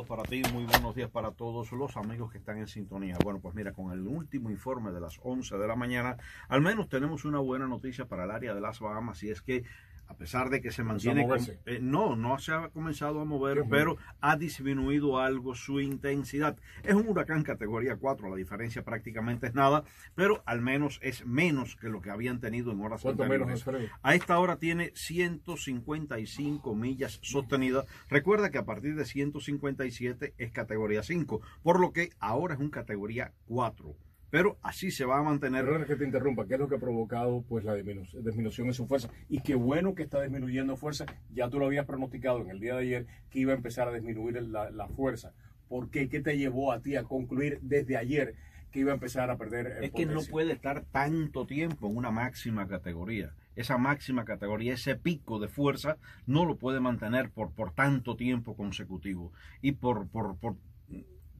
para ti, muy buenos días para todos los amigos que están en sintonía. Bueno, pues mira, con el último informe de las 11 de la mañana, al menos tenemos una buena noticia para el área de las Bahamas y es que a pesar de que se mantiene... Eh, no, no se ha comenzado a mover, pero ha disminuido algo su intensidad. Es un huracán categoría 4, la diferencia prácticamente es nada, pero al menos es menos que lo que habían tenido en horas ¿Cuánto menos A esta hora tiene 155 millas sostenidas. Recuerda que a partir de 157 es categoría 5, por lo que ahora es un categoría 4 pero así se va a mantener. Perdón que te interrumpa, ¿qué es lo que ha provocado pues la disminución en su fuerza? Y qué bueno que está disminuyendo fuerza, ya tú lo habías pronosticado en el día de ayer que iba a empezar a disminuir la, fuerza. ¿Por qué? ¿Qué te llevó a ti a concluir desde ayer que iba a empezar a perder? es que no puede estar tanto tiempo en una máxima categoría esa máxima categoría, ese pico de fuerza, no lo puede mantener por, por tanto tiempo consecutivo. Y por, por, por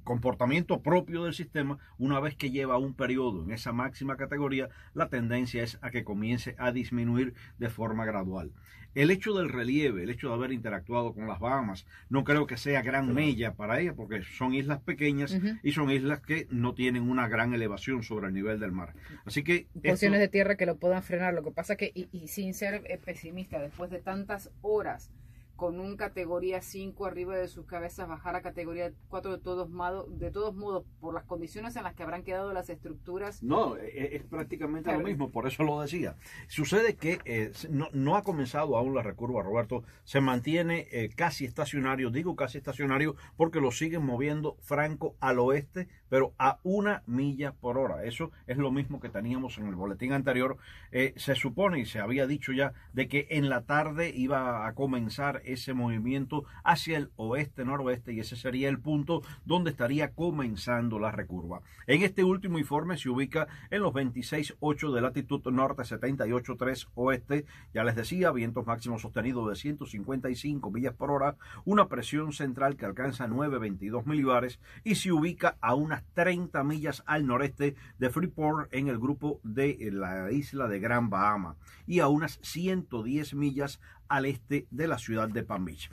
comportamiento propio del sistema, una vez que lleva un periodo en esa máxima categoría, la tendencia es a que comience a disminuir de forma gradual. El hecho del relieve, el hecho de haber interactuado con las Bahamas, no creo que sea gran mella para ella, porque son islas pequeñas y son islas que no tienen una gran elevación sobre el nivel del mar. Así que... Posiciones de tierra que lo puedan frenar. Lo que pasa que, y, y sin ser eh, pesimista, después de tantas horas con un categoría 5 arriba de sus cabezas bajar a categoría 4 de todos modos, de todos modos por las condiciones en las que habrán quedado las estructuras. No, e, e, es, prácticamente lo mismo, por eso lo decía. Sucede que eh, no, ha comenzado aún la recurva, Roberto, se mantiene eh, casi estacionario, digo casi estacionario porque lo siguen moviendo franco al oeste, pero a una milla por hora. Eso es lo mismo que teníamos en el boletín anterior. Eh, se supone y se había dicho ya de que en la tarde iba a comenzar ese movimiento hacia el oeste-noroeste y ese sería el punto donde estaría comenzando la recurva. En este último informe se ubica en los 26.8 de latitud norte, 78.3 oeste. Ya les decía, vientos máximos sostenidos de 155 millas por hora, una presión central que alcanza 9.22 milibares y se ubica a unas 30 millas al noreste de Freeport en el grupo de la isla de Gran Bahama y a unas 110 millas al este de la ciudad de Palm.